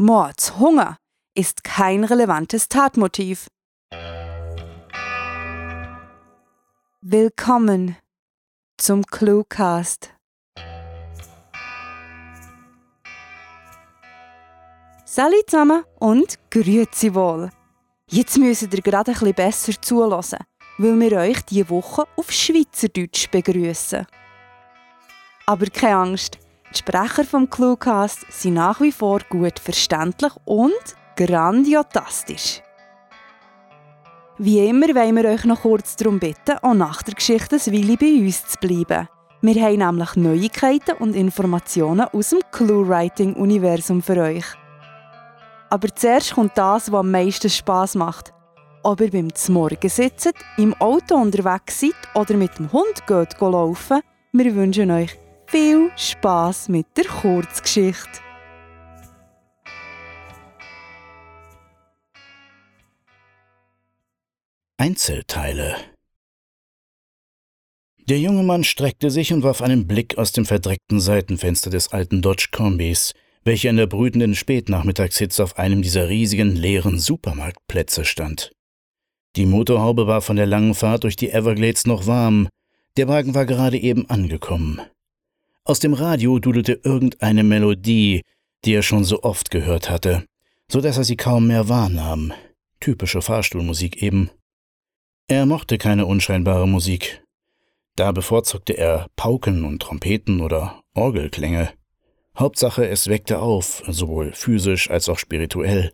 Mordshunger ist kein relevantes Tatmotiv. Willkommen zum Cluecast. Salut zusammen und grüezi wohl. Jetzt müsst ihr gerade ein besser zulassen, weil wir euch diese Woche auf Schweizerdeutsch begrüßen. Aber keine Angst, die Sprecher vom Cluecast sind nach wie vor gut verständlich und grandiotastisch. Wie immer wollen wir euch noch kurz darum bitten, auch nach der Geschichte ein Weile bei uns zu bleiben. Wir haben nämlich Neuigkeiten und Informationen aus dem Clue-Writing-Universum für euch. Aber zuerst kommt das, was am meisten Spass macht. Ob ihr beim Zmorgen sitzt, im Auto unterwegs seid oder mit dem Hund geht laufen, wir wünschen euch viel Spaß mit der Kurzgeschichte. Einzelteile Der junge Mann streckte sich und warf einen Blick aus dem verdreckten Seitenfenster des alten Dodge Kombis, welcher in der brütenden Spätnachmittagshitze auf einem dieser riesigen leeren Supermarktplätze stand. Die Motorhaube war von der langen Fahrt durch die Everglades noch warm, der Wagen war gerade eben angekommen. Aus dem Radio dudelte irgendeine Melodie, die er schon so oft gehört hatte, so dass er sie kaum mehr wahrnahm. Typische Fahrstuhlmusik eben. Er mochte keine unscheinbare Musik. Da bevorzugte er Pauken und Trompeten oder Orgelklänge. Hauptsache, es weckte auf, sowohl physisch als auch spirituell.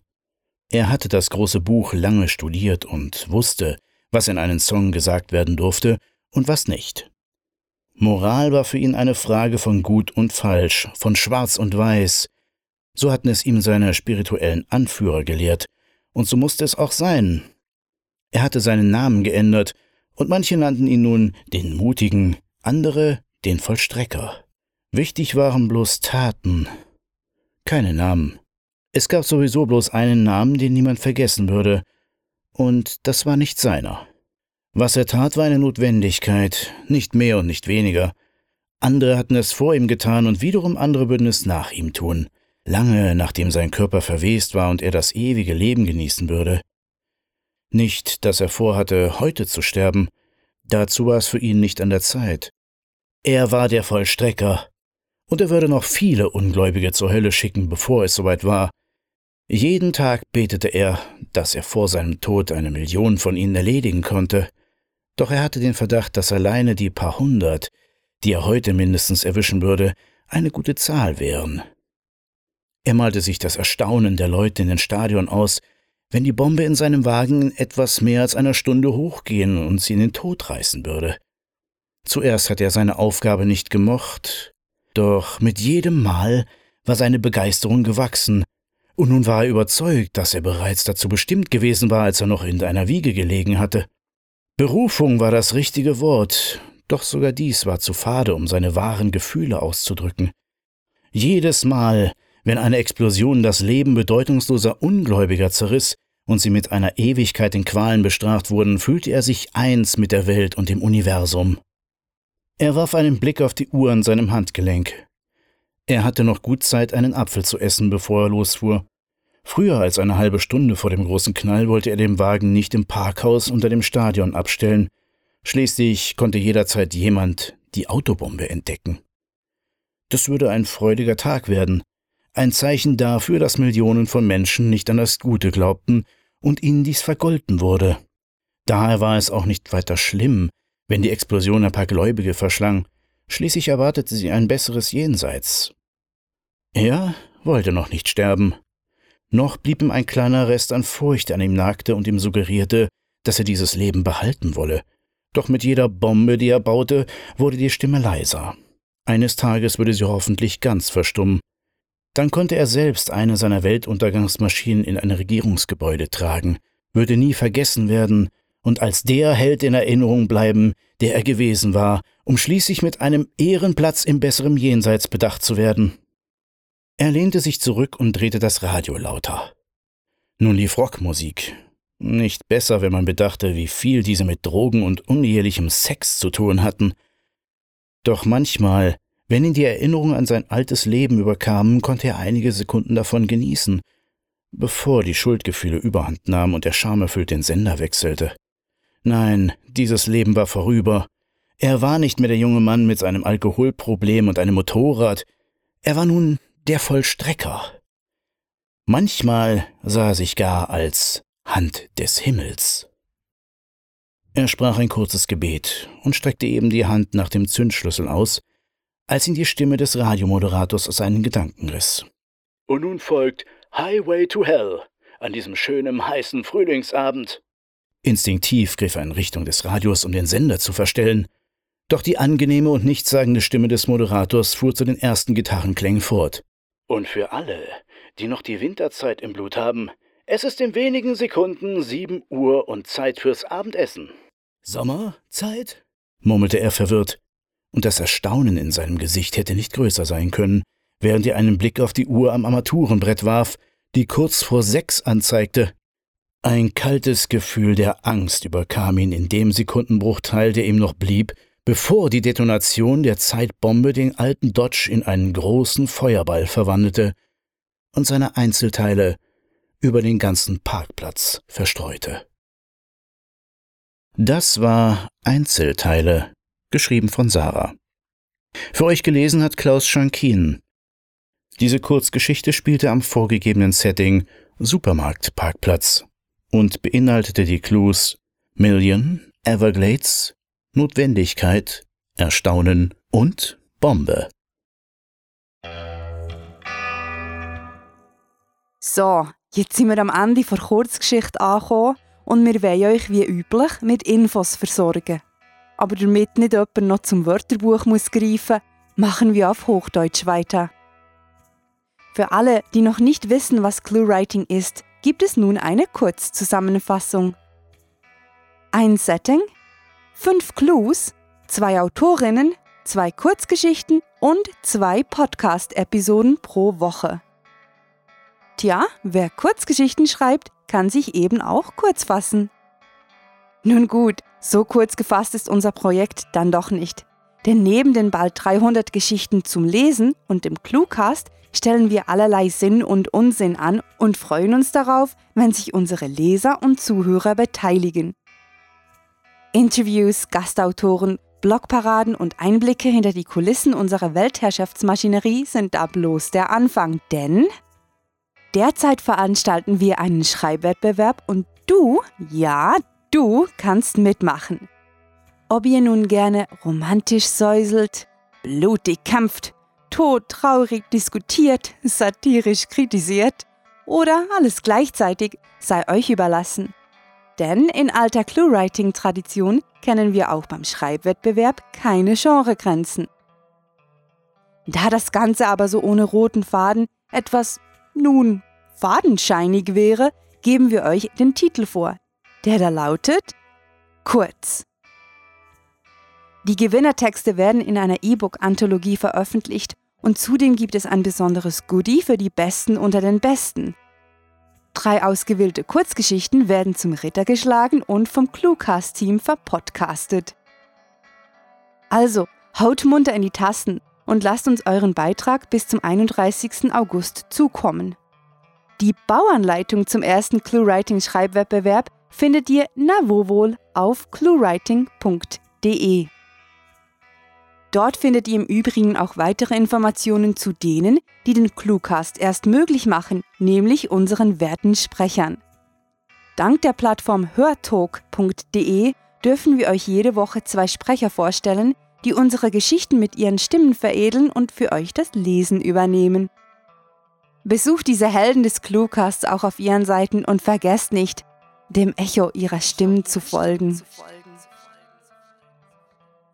Er hatte das große Buch lange studiert und wusste, was in einen Song gesagt werden durfte und was nicht. Moral war für ihn eine Frage von Gut und Falsch, von Schwarz und Weiß. So hatten es ihm seine spirituellen Anführer gelehrt, und so musste es auch sein. Er hatte seinen Namen geändert, und manche nannten ihn nun den Mutigen, andere den Vollstrecker. Wichtig waren bloß Taten, keine Namen. Es gab sowieso bloß einen Namen, den niemand vergessen würde, und das war nicht seiner. Was er tat, war eine Notwendigkeit, nicht mehr und nicht weniger. Andere hatten es vor ihm getan und wiederum andere würden es nach ihm tun, lange nachdem sein Körper verwest war und er das ewige Leben genießen würde. Nicht, dass er vorhatte, heute zu sterben, dazu war es für ihn nicht an der Zeit. Er war der Vollstrecker, und er würde noch viele Ungläubige zur Hölle schicken, bevor es soweit war. Jeden Tag betete er, dass er vor seinem Tod eine Million von ihnen erledigen konnte, doch er hatte den Verdacht, dass alleine die paar hundert, die er heute mindestens erwischen würde, eine gute Zahl wären. Er malte sich das Erstaunen der Leute in den Stadion aus, wenn die Bombe in seinem Wagen in etwas mehr als einer Stunde hochgehen und sie in den Tod reißen würde. Zuerst hatte er seine Aufgabe nicht gemocht, doch mit jedem Mal war seine Begeisterung gewachsen, und nun war er überzeugt, dass er bereits dazu bestimmt gewesen war, als er noch in einer Wiege gelegen hatte. Berufung war das richtige Wort, doch sogar dies war zu fade, um seine wahren Gefühle auszudrücken. Jedes Mal, wenn eine Explosion das Leben bedeutungsloser Ungläubiger zerriss und sie mit einer Ewigkeit in Qualen bestraft wurden, fühlte er sich eins mit der Welt und dem Universum. Er warf einen Blick auf die Uhr an seinem Handgelenk. Er hatte noch gut Zeit, einen Apfel zu essen, bevor er losfuhr. Früher als eine halbe Stunde vor dem großen Knall wollte er den Wagen nicht im Parkhaus unter dem Stadion abstellen. Schließlich konnte jederzeit jemand die Autobombe entdecken. Das würde ein freudiger Tag werden, ein Zeichen dafür, dass Millionen von Menschen nicht an das Gute glaubten und ihnen dies vergolten wurde. Daher war es auch nicht weiter schlimm, wenn die Explosion ein paar Gläubige verschlang, schließlich erwartete sie ein besseres Jenseits. Er wollte noch nicht sterben. Noch blieb ihm ein kleiner Rest an Furcht an ihm nagte und ihm suggerierte, dass er dieses Leben behalten wolle. Doch mit jeder Bombe, die er baute, wurde die Stimme leiser. Eines Tages würde sie hoffentlich ganz verstummen. Dann konnte er selbst eine seiner Weltuntergangsmaschinen in ein Regierungsgebäude tragen, würde nie vergessen werden und als der Held in Erinnerung bleiben, der er gewesen war, um schließlich mit einem Ehrenplatz im besseren Jenseits bedacht zu werden. Er lehnte sich zurück und drehte das Radio lauter. Nun lief Rockmusik. Nicht besser, wenn man bedachte, wie viel diese mit Drogen und unehelichem Sex zu tun hatten. Doch manchmal, Wenn ihn die Erinnerungen an sein altes Leben überkamen, konnte er einige Sekunden davon genießen, bevor die Schuldgefühle überhand nahmen und der schamerfüllt den Sender wechselte. Nein, dieses Leben war vorüber. Er war nicht mehr der junge Mann mit seinem Alkoholproblem und einem Motorrad. Er war nun der Vollstrecker. Manchmal sah er sich gar als Hand des Himmels. Er sprach ein kurzes Gebet und streckte eben die Hand nach dem Zündschlüssel aus, als ihn die Stimme des Radiomoderators aus seinen Gedanken riss. Und nun folgt Highway to Hell an diesem schönen heißen Frühlingsabend. Instinktiv griff er in Richtung des Radios, um den Sender zu verstellen, doch die angenehme und nichtssagende Stimme des Moderators fuhr zu den ersten Gitarrenklängen fort. Und für alle, die noch die Winterzeit im Blut haben, es ist in wenigen Sekunden sieben Uhr und Zeit fürs Abendessen. Sommerzeit? murmelte er verwirrt, und das Erstaunen in seinem Gesicht hätte nicht größer sein können, während er einen Blick auf die Uhr am Armaturenbrett warf, die kurz vor sechs anzeigte. Ein kaltes Gefühl der Angst überkam ihn in dem Sekundenbruchteil, der ihm noch blieb, bevor die Detonation der Zeitbombe den alten Dodge in einen großen Feuerball verwandelte und seine Einzelteile über den ganzen Parkplatz verstreute. Das war Einzelteile, geschrieben von Sarah. Für euch gelesen hat Klaus Schankin. Diese Kurzgeschichte spielte am vorgegebenen Setting Supermarktparkplatz und beinhaltete die Clues Million, Everglades, Notwendigkeit, Erstaunen und Bombe. So, jetzt sind wir am Ende der Kurzgeschichte angekommen und wir wollen euch wie üblich mit Infos versorgen. Aber damit nicht jemand noch zum Wörterbuch muss greifen machen wir auf Hochdeutsch weiter. Für alle, die noch nicht wissen, was Clue-Writing ist, gibt es nun eine Kurzzusammenfassung. Ein Setting, fünf Clues, zwei Autorinnen, zwei Kurzgeschichten und zwei Podcast-Episoden pro Woche. Tja, wer Kurzgeschichten schreibt, kann sich eben auch kurz fassen. Nun gut, so kurz gefasst ist unser Projekt dann doch nicht. Denn neben den bald 300 Geschichten zum Lesen und dem Cluecast stellen wir allerlei Sinn und Unsinn an und freuen uns darauf, wenn sich unsere Leser und Zuhörer beteiligen. Interviews, Gastautoren, Blogparaden und Einblicke hinter die Kulissen unserer Weltherrschaftsmaschinerie sind da bloß der Anfang, denn derzeit veranstalten wir einen Schreibwettbewerb und du, ja, du kannst mitmachen. Ob ihr nun gerne romantisch säuselt, blutig kämpft, todtraurig diskutiert, satirisch kritisiert oder alles gleichzeitig, sei euch überlassen. Denn in alter Clue-Writing-Tradition kennen wir auch beim Schreibwettbewerb keine Genregrenzen. Da das Ganze aber so ohne roten Faden etwas, nun, fadenscheinig wäre, geben wir euch den Titel vor, der da lautet Kurz. Die Gewinnertexte werden in einer E-Book-Anthologie veröffentlicht und zudem gibt es ein besonderes Goodie für die Besten unter den Besten. Drei ausgewählte Kurzgeschichten werden zum Ritter geschlagen und vom Cluecast-Team verpodcastet. Also, haut munter in die Tasten und lasst uns euren Beitrag bis zum 31. August zukommen. Die Bauanleitung zum ersten ClueWriting-Schreibwettbewerb findet ihr na wo wohl auf cluewriting.de. Dort findet ihr im Übrigen auch weitere Informationen zu denen, die den Cluecast erst möglich machen, nämlich unseren werten Sprechern. Dank der Plattform hörtalk.de dürfen wir euch jede Woche zwei Sprecher vorstellen, die unsere Geschichten mit ihren Stimmen veredeln und für euch das Lesen übernehmen. Besucht diese Helden des Cluecasts auch auf ihren Seiten und vergesst nicht, dem Echo ihrer Stimmen zu folgen.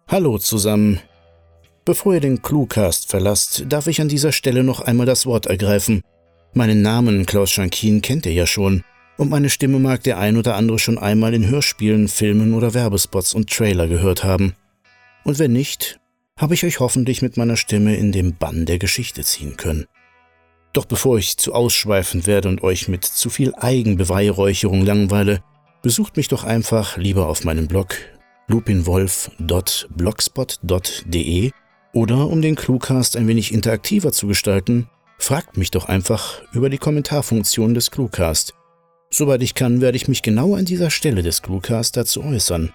Hallo zusammen, Bevor ihr den Cluecast verlasst, darf ich an dieser Stelle noch einmal das Wort ergreifen. Meinen Namen Klaus Schankin kennt ihr ja schon, und meine Stimme mag der ein oder andere schon einmal in Hörspielen, Filmen oder Werbespots und Trailer gehört haben. Und wenn nicht, habe ich euch hoffentlich mit meiner Stimme in den Bann der Geschichte ziehen können. Doch bevor ich zu ausschweifend werde und euch mit zu viel Eigenbeweihräucherung langweile, besucht mich doch einfach lieber auf meinem Blog lupinwolf.blogspot.de Oder um den Cluecast ein wenig interaktiver zu gestalten, fragt mich doch einfach über die Kommentarfunktion des Cluecast. Soweit ich kann, werde ich mich genau an dieser Stelle des Cluecast dazu äußern.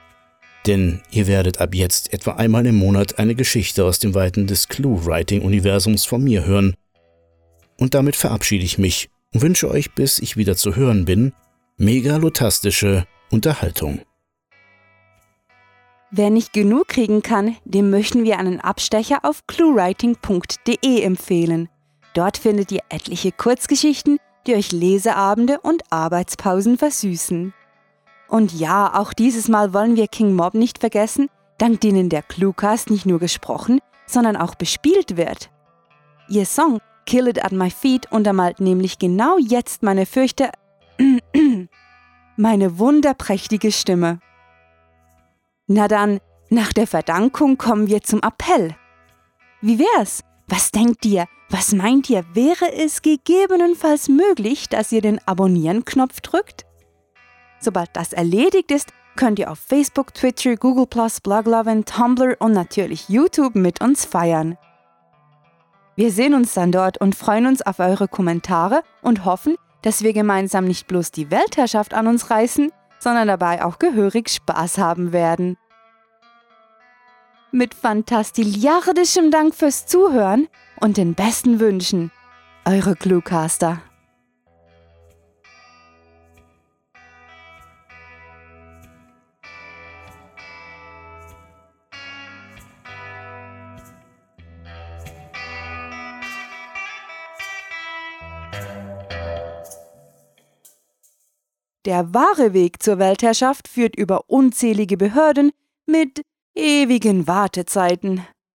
Denn ihr werdet ab jetzt etwa einmal im Monat eine Geschichte aus dem Weiten des Clue-Writing-Universums von mir hören. Und damit verabschiede ich mich und wünsche euch, bis ich wieder zu hören bin, megalotastische Unterhaltung. Wer nicht genug kriegen kann, dem möchten wir einen Abstecher auf cluewriting.de empfehlen. Dort findet ihr etliche Kurzgeschichten, die euch Leseabende und Arbeitspausen versüßen. Und ja, auch dieses Mal wollen wir King Mob nicht vergessen, dank denen der Cluecast nicht nur gesprochen, sondern auch bespielt wird. Ihr Song Kill It at My Feet untermalt nämlich genau jetzt meine fürchte meine wunderprächtige Stimme. Na dann, nach der Verdankung kommen wir zum Appell. Wie wär's? Was denkt ihr? Was meint ihr? Wäre es gegebenenfalls möglich, dass ihr den Abonnieren-Knopf drückt? Sobald das erledigt ist, könnt ihr auf Facebook, Twitter, Google+, Bloglovin, Tumblr und natürlich YouTube mit uns feiern. Wir sehen uns dann dort und freuen uns auf eure Kommentare und hoffen, dass wir gemeinsam nicht bloß die Weltherrschaft an uns reißen, sondern dabei auch gehörig Spaß haben werden. Mit fantastiliardischem Dank fürs Zuhören und den besten Wünschen. Eure Cluecaster. Der wahre Weg zur Weltherrschaft führt über unzählige Behörden mit ewigen Wartezeiten.